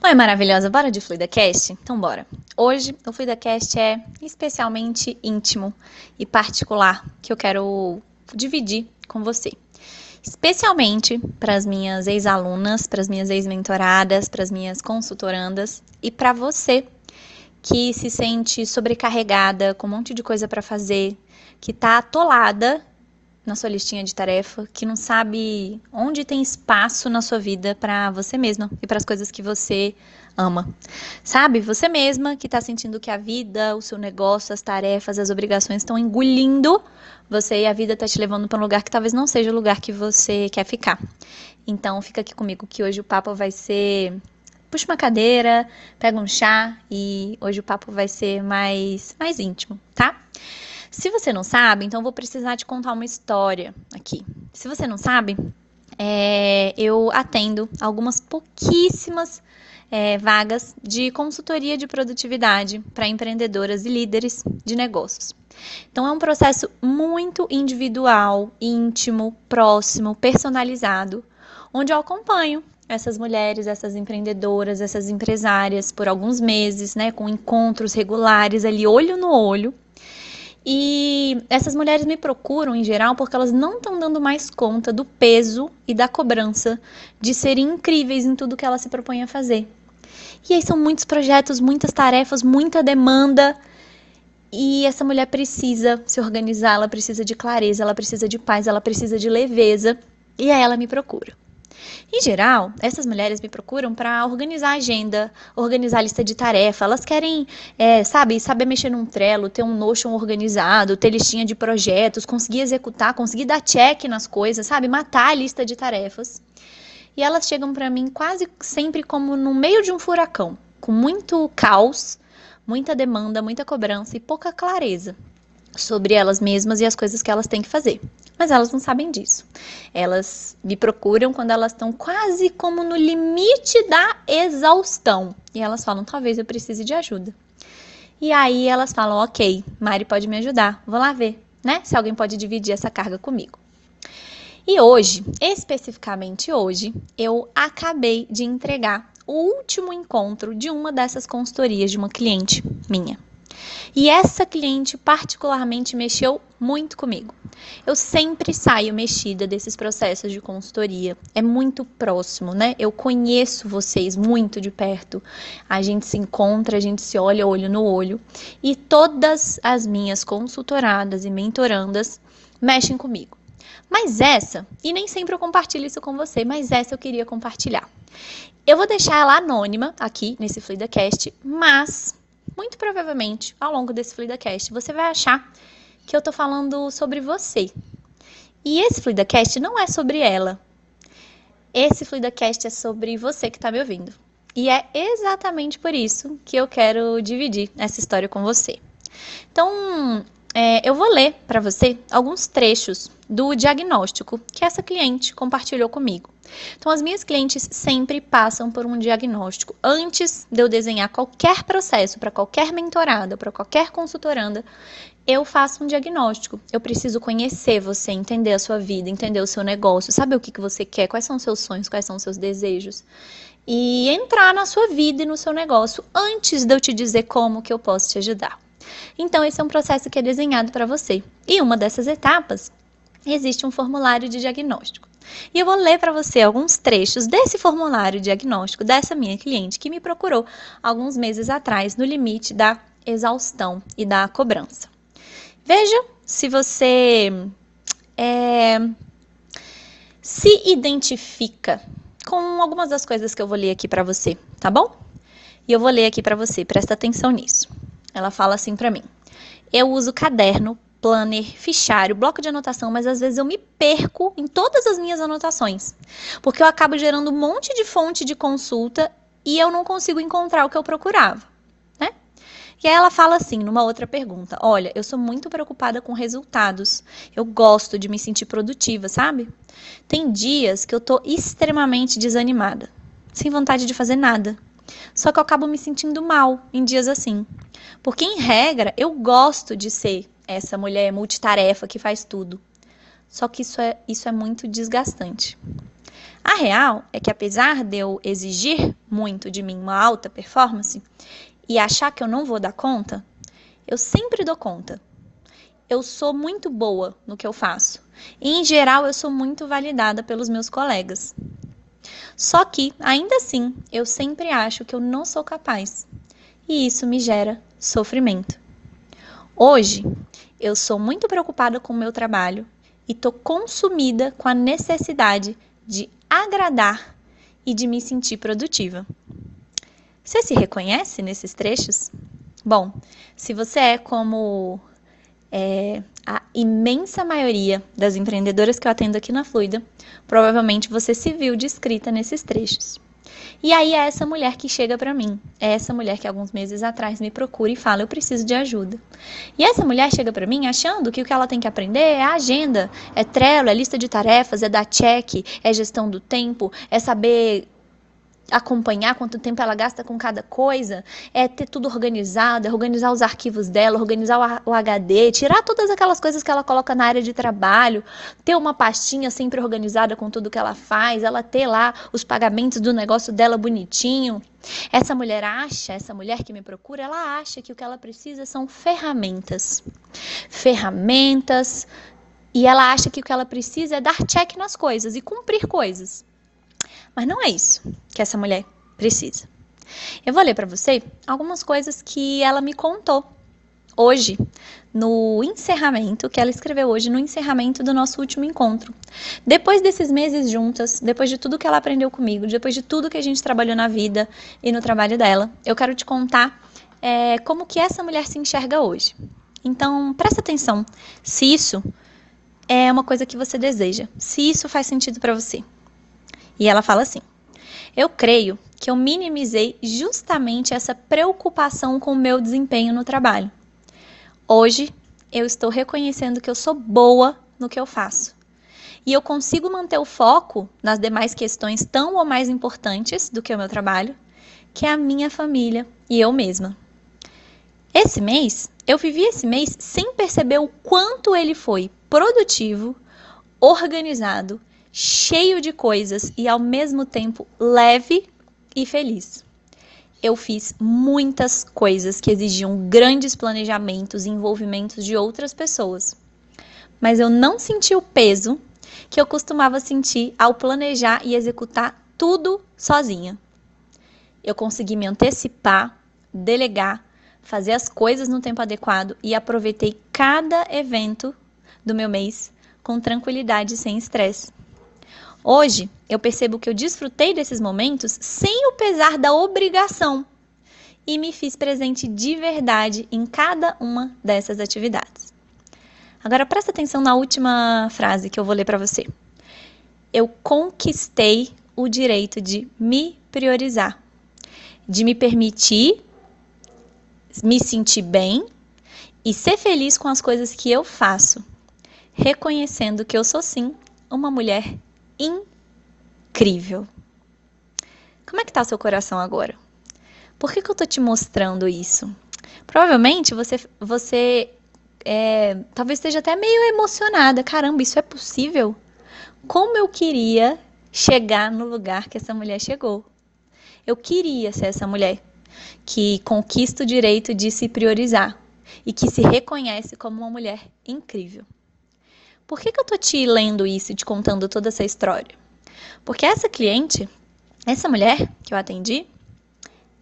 Oi, maravilhosa, bora de FluidaCast? Então bora. Hoje o FluidaCast é especialmente íntimo e particular que eu quero dividir com você. Especialmente para as minhas ex-alunas, para as minhas ex-mentoradas, para as minhas consultorandas e para você que se sente sobrecarregada com um monte de coisa para fazer, que está atolada na sua listinha de tarefa, que não sabe onde tem espaço na sua vida para você mesma e para as coisas que você ama. Sabe? Você mesma que está sentindo que a vida, o seu negócio, as tarefas, as obrigações estão engolindo você e a vida está te levando para um lugar que talvez não seja o lugar que você quer ficar. Então, fica aqui comigo que hoje o papo vai ser puxa uma cadeira, pega um chá e hoje o papo vai ser mais mais íntimo, tá? Se você não sabe, então vou precisar te contar uma história aqui. Se você não sabe, é, eu atendo algumas pouquíssimas é, vagas de consultoria de produtividade para empreendedoras e líderes de negócios. Então é um processo muito individual, íntimo, próximo, personalizado, onde eu acompanho essas mulheres, essas empreendedoras, essas empresárias por alguns meses, né, com encontros regulares ali olho no olho e essas mulheres me procuram em geral porque elas não estão dando mais conta do peso e da cobrança de serem incríveis em tudo que elas se propõem a fazer. E aí são muitos projetos, muitas tarefas, muita demanda. E essa mulher precisa se organizar, ela precisa de clareza, ela precisa de paz, ela precisa de leveza. E aí ela me procura. Em geral, essas mulheres me procuram para organizar a agenda, organizar a lista de tarefa. Elas querem, é, sabe, saber mexer num Trello, ter um Notion organizado, ter listinha de projetos, conseguir executar, conseguir dar check nas coisas, sabe, matar a lista de tarefas. E elas chegam para mim quase sempre como no meio de um furacão, com muito caos, muita demanda, muita cobrança e pouca clareza sobre elas mesmas e as coisas que elas têm que fazer mas elas não sabem disso. Elas me procuram quando elas estão quase como no limite da exaustão. E elas falam: talvez eu precise de ajuda. E aí elas falam: ok, Mari pode me ajudar, vou lá ver, né? Se alguém pode dividir essa carga comigo. E hoje, especificamente hoje, eu acabei de entregar o último encontro de uma dessas consultorias de uma cliente minha. E essa cliente particularmente mexeu muito comigo. Eu sempre saio mexida desses processos de consultoria. É muito próximo, né? Eu conheço vocês muito de perto. A gente se encontra, a gente se olha olho no olho. E todas as minhas consultoradas e mentorandas mexem comigo. Mas essa, e nem sempre eu compartilho isso com você, mas essa eu queria compartilhar. Eu vou deixar ela anônima aqui nesse FluidaCast, mas muito provavelmente, ao longo desse FluidaCast, você vai achar que eu tô falando sobre você. E esse FluidaCast não é sobre ela. Esse FluidaCast é sobre você que está me ouvindo. E é exatamente por isso que eu quero dividir essa história com você. Então, é, eu vou ler para você alguns trechos do diagnóstico que essa cliente compartilhou comigo. Então, as minhas clientes sempre passam por um diagnóstico. Antes de eu desenhar qualquer processo para qualquer mentorada, para qualquer consultoranda, eu faço um diagnóstico. Eu preciso conhecer você, entender a sua vida, entender o seu negócio, saber o que, que você quer, quais são os seus sonhos, quais são os seus desejos. E entrar na sua vida e no seu negócio antes de eu te dizer como que eu posso te ajudar. Então, esse é um processo que é desenhado para você. E uma dessas etapas existe um formulário de diagnóstico. E eu vou ler para você alguns trechos desse formulário diagnóstico dessa minha cliente que me procurou alguns meses atrás no limite da exaustão e da cobrança. Veja se você é, se identifica com algumas das coisas que eu vou ler aqui para você, tá bom? E eu vou ler aqui para você, presta atenção nisso. Ela fala assim para mim: Eu uso caderno planner, fichário, bloco de anotação, mas às vezes eu me perco em todas as minhas anotações, porque eu acabo gerando um monte de fonte de consulta e eu não consigo encontrar o que eu procurava, né? E aí ela fala assim, numa outra pergunta: Olha, eu sou muito preocupada com resultados. Eu gosto de me sentir produtiva, sabe? Tem dias que eu tô extremamente desanimada, sem vontade de fazer nada. Só que eu acabo me sentindo mal em dias assim. Porque, em regra, eu gosto de ser essa mulher multitarefa que faz tudo. Só que isso é, isso é muito desgastante. A real é que apesar de eu exigir muito de mim uma alta performance e achar que eu não vou dar conta, eu sempre dou conta. Eu sou muito boa no que eu faço. E, em geral, eu sou muito validada pelos meus colegas. Só que, ainda assim, eu sempre acho que eu não sou capaz. E isso me gera sofrimento. Hoje, eu sou muito preocupada com o meu trabalho e tô consumida com a necessidade de agradar e de me sentir produtiva. Você se reconhece nesses trechos? Bom, se você é como é, a imensa maioria das empreendedoras que eu atendo aqui na Fluida, provavelmente você se viu descrita nesses trechos. E aí é essa mulher que chega para mim, é essa mulher que alguns meses atrás me procura e fala: "Eu preciso de ajuda". E essa mulher chega para mim achando que o que ela tem que aprender é a agenda, é Trello, é lista de tarefas, é dar check, é gestão do tempo, é saber acompanhar quanto tempo ela gasta com cada coisa, é ter tudo organizado, é organizar os arquivos dela, organizar o HD, tirar todas aquelas coisas que ela coloca na área de trabalho, ter uma pastinha sempre organizada com tudo que ela faz, ela ter lá os pagamentos do negócio dela bonitinho. Essa mulher acha, essa mulher que me procura, ela acha que o que ela precisa são ferramentas. Ferramentas. E ela acha que o que ela precisa é dar check nas coisas e cumprir coisas. Mas não é isso que essa mulher precisa. Eu vou ler para você algumas coisas que ela me contou hoje, no encerramento, que ela escreveu hoje no encerramento do nosso último encontro. Depois desses meses juntas, depois de tudo que ela aprendeu comigo, depois de tudo que a gente trabalhou na vida e no trabalho dela, eu quero te contar é, como que essa mulher se enxerga hoje. Então, presta atenção se isso é uma coisa que você deseja, se isso faz sentido para você. E ela fala assim: Eu creio que eu minimizei justamente essa preocupação com o meu desempenho no trabalho. Hoje, eu estou reconhecendo que eu sou boa no que eu faço. E eu consigo manter o foco nas demais questões tão ou mais importantes do que o meu trabalho, que é a minha família e eu mesma. Esse mês, eu vivi esse mês sem perceber o quanto ele foi produtivo, organizado cheio de coisas e ao mesmo tempo leve e feliz. Eu fiz muitas coisas que exigiam grandes planejamentos e envolvimentos de outras pessoas. Mas eu não senti o peso que eu costumava sentir ao planejar e executar tudo sozinha. Eu consegui me antecipar, delegar, fazer as coisas no tempo adequado e aproveitei cada evento do meu mês com tranquilidade e sem estresse. Hoje, eu percebo que eu desfrutei desses momentos sem o pesar da obrigação e me fiz presente de verdade em cada uma dessas atividades. Agora presta atenção na última frase que eu vou ler para você. Eu conquistei o direito de me priorizar, de me permitir me sentir bem e ser feliz com as coisas que eu faço, reconhecendo que eu sou sim uma mulher incrível. Como é que tá seu coração agora? Por que, que eu tô te mostrando isso? Provavelmente você, você é, talvez esteja até meio emocionada. Caramba, isso é possível? Como eu queria chegar no lugar que essa mulher chegou. Eu queria ser essa mulher que conquista o direito de se priorizar e que se reconhece como uma mulher incrível. Por que, que eu tô te lendo isso e te contando toda essa história? Porque essa cliente, essa mulher que eu atendi,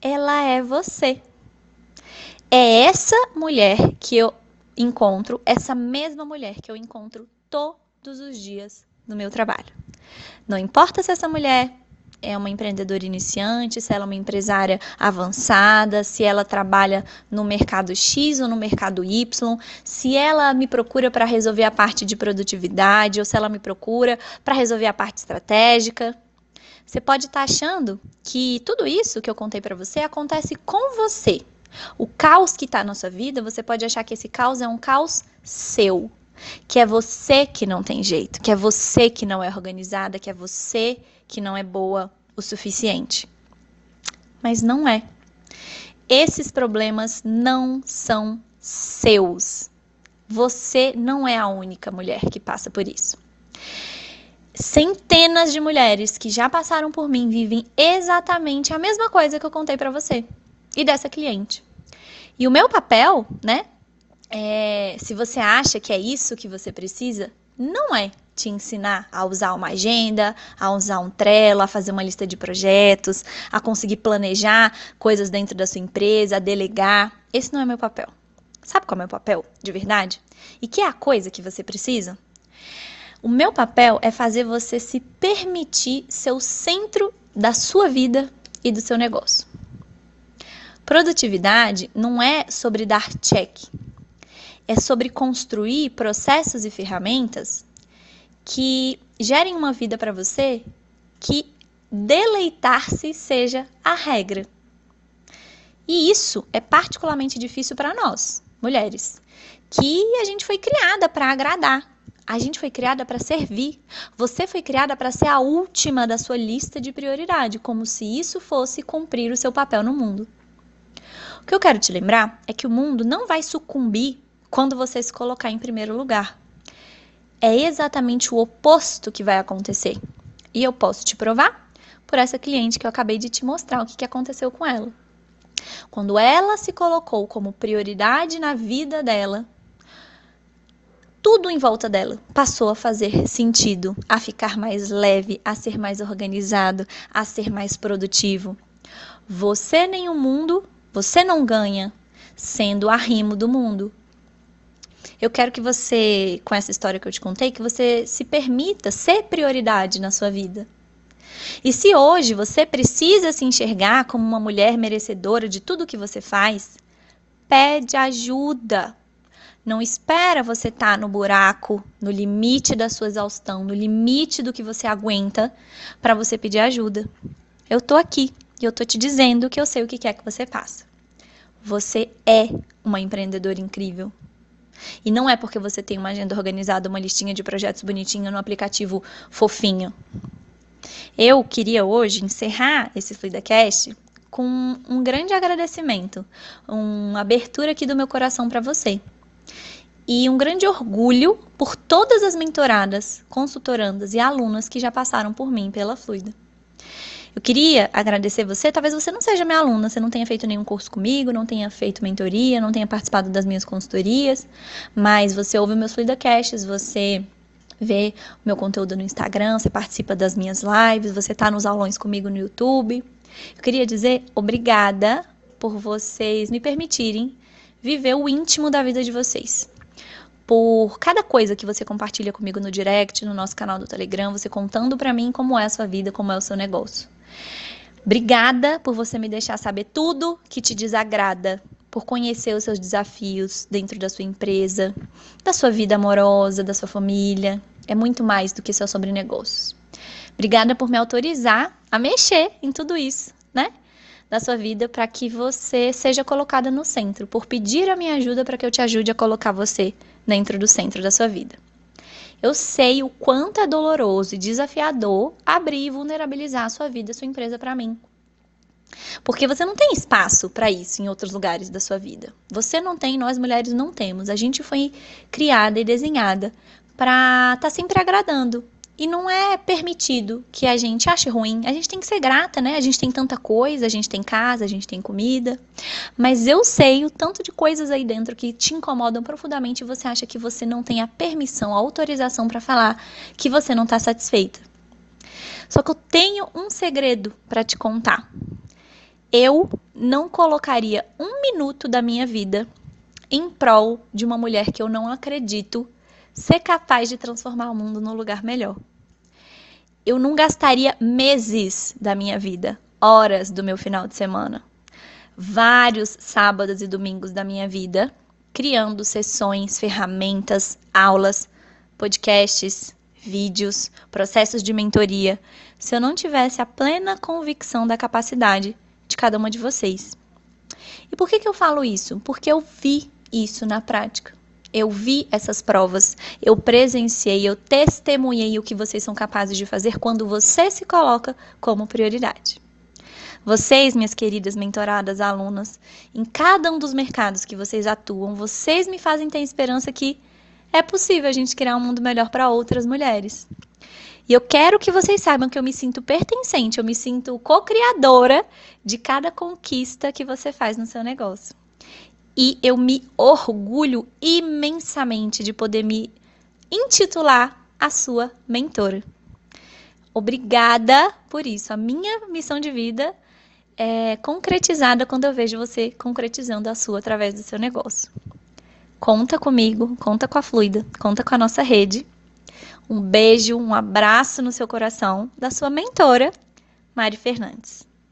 ela é você. É essa mulher que eu encontro, essa mesma mulher que eu encontro todos os dias no meu trabalho. Não importa se essa mulher é uma empreendedora iniciante, se ela é uma empresária avançada, se ela trabalha no mercado X ou no mercado Y, se ela me procura para resolver a parte de produtividade ou se ela me procura para resolver a parte estratégica. Você pode estar tá achando que tudo isso que eu contei para você acontece com você. O caos que está na sua vida, você pode achar que esse caos é um caos seu, que é você que não tem jeito, que é você que não é organizada, que é você que não é boa o suficiente. Mas não é. Esses problemas não são seus. Você não é a única mulher que passa por isso. centenas de mulheres que já passaram por mim vivem exatamente a mesma coisa que eu contei para você e dessa cliente. E o meu papel, né? É, se você acha que é isso que você precisa, não é te ensinar a usar uma agenda, a usar um Trello, a fazer uma lista de projetos, a conseguir planejar coisas dentro da sua empresa, a delegar. Esse não é meu papel. Sabe qual é o meu papel, de verdade? E que é a coisa que você precisa? O meu papel é fazer você se permitir ser o centro da sua vida e do seu negócio. Produtividade não é sobre dar check, é sobre construir processos e ferramentas que gerem uma vida para você que deleitar-se seja a regra. E isso é particularmente difícil para nós, mulheres, que a gente foi criada para agradar. A gente foi criada para servir. Você foi criada para ser a última da sua lista de prioridade, como se isso fosse cumprir o seu papel no mundo. O que eu quero te lembrar é que o mundo não vai sucumbir quando você se colocar em primeiro lugar. É exatamente o oposto que vai acontecer. E eu posso te provar por essa cliente que eu acabei de te mostrar o que, aconteceu com ela. Quando ela se colocou como prioridade na vida dela, tudo em volta dela passou a fazer sentido, a ficar mais leve, a ser mais organizado, a ser mais produtivo. Você nem o mundo, você não ganha sendo arrimo do mundo. Eu quero que você, com essa história que eu te contei, que você se permita ser prioridade na sua vida. E se hoje você precisa se enxergar como uma mulher merecedora de tudo que você faz, pede ajuda. Não espera você estar tá no buraco, no limite da sua exaustão, no limite do que você aguenta para você pedir ajuda. Eu tô aqui e eu tô te dizendo que eu sei o que quer que você faça. Você é uma empreendedora incrível. E não é porque você tem uma agenda organizada, uma listinha de projetos bonitinho no aplicativo fofinho. Eu queria hoje encerrar esse FluidaCast com um grande agradecimento, uma abertura aqui do meu coração para você e um grande orgulho por todas as mentoradas, consultorandas e alunas que já passaram por mim pela Fluida. Eu queria agradecer você, talvez você não seja minha aluna, você não tenha feito nenhum curso comigo, não tenha feito mentoria, não tenha participado das minhas consultorias, mas você ouve meus FluidaCasts, você vê o meu conteúdo no Instagram, você participa das minhas lives, você está nos aulões comigo no YouTube. Eu queria dizer obrigada por vocês me permitirem viver o íntimo da vida de vocês por cada coisa que você compartilha comigo no direct, no nosso canal do Telegram, você contando para mim como é a sua vida, como é o seu negócio. Obrigada por você me deixar saber tudo que te desagrada, por conhecer os seus desafios dentro da sua empresa, da sua vida amorosa, da sua família. É muito mais do que só sobre negócios. Obrigada por me autorizar a mexer em tudo isso, né? Da sua vida para que você seja colocada no centro, por pedir a minha ajuda para que eu te ajude a colocar você dentro do centro da sua vida. Eu sei o quanto é doloroso e desafiador abrir e vulnerabilizar a sua vida, a sua empresa para mim. Porque você não tem espaço para isso em outros lugares da sua vida. Você não tem, nós mulheres não temos. A gente foi criada e desenhada para estar tá sempre agradando, e não é permitido que a gente ache ruim. A gente tem que ser grata, né? A gente tem tanta coisa, a gente tem casa, a gente tem comida. Mas eu sei o tanto de coisas aí dentro que te incomodam profundamente e você acha que você não tem a permissão, a autorização para falar que você não está satisfeita. Só que eu tenho um segredo para te contar. Eu não colocaria um minuto da minha vida em prol de uma mulher que eu não acredito ser capaz de transformar o mundo num lugar melhor. Eu não gastaria meses da minha vida, horas do meu final de semana, vários sábados e domingos da minha vida, criando sessões, ferramentas, aulas, podcasts, vídeos, processos de mentoria, se eu não tivesse a plena convicção da capacidade de cada uma de vocês. E por que, que eu falo isso? Porque eu vi isso na prática. Eu vi essas provas, eu presenciei, eu testemunhei o que vocês são capazes de fazer quando você se coloca como prioridade. Vocês, minhas queridas mentoradas, alunas, em cada um dos mercados que vocês atuam, vocês me fazem ter esperança que é possível a gente criar um mundo melhor para outras mulheres. E eu quero que vocês saibam que eu me sinto pertencente, eu me sinto co-criadora de cada conquista que você faz no seu negócio. E eu me orgulho imensamente de poder me intitular a sua mentora. Obrigada por isso. A minha missão de vida é concretizada quando eu vejo você concretizando a sua através do seu negócio. Conta comigo, conta com a Fluida, conta com a nossa rede. Um beijo, um abraço no seu coração da sua mentora, Mari Fernandes.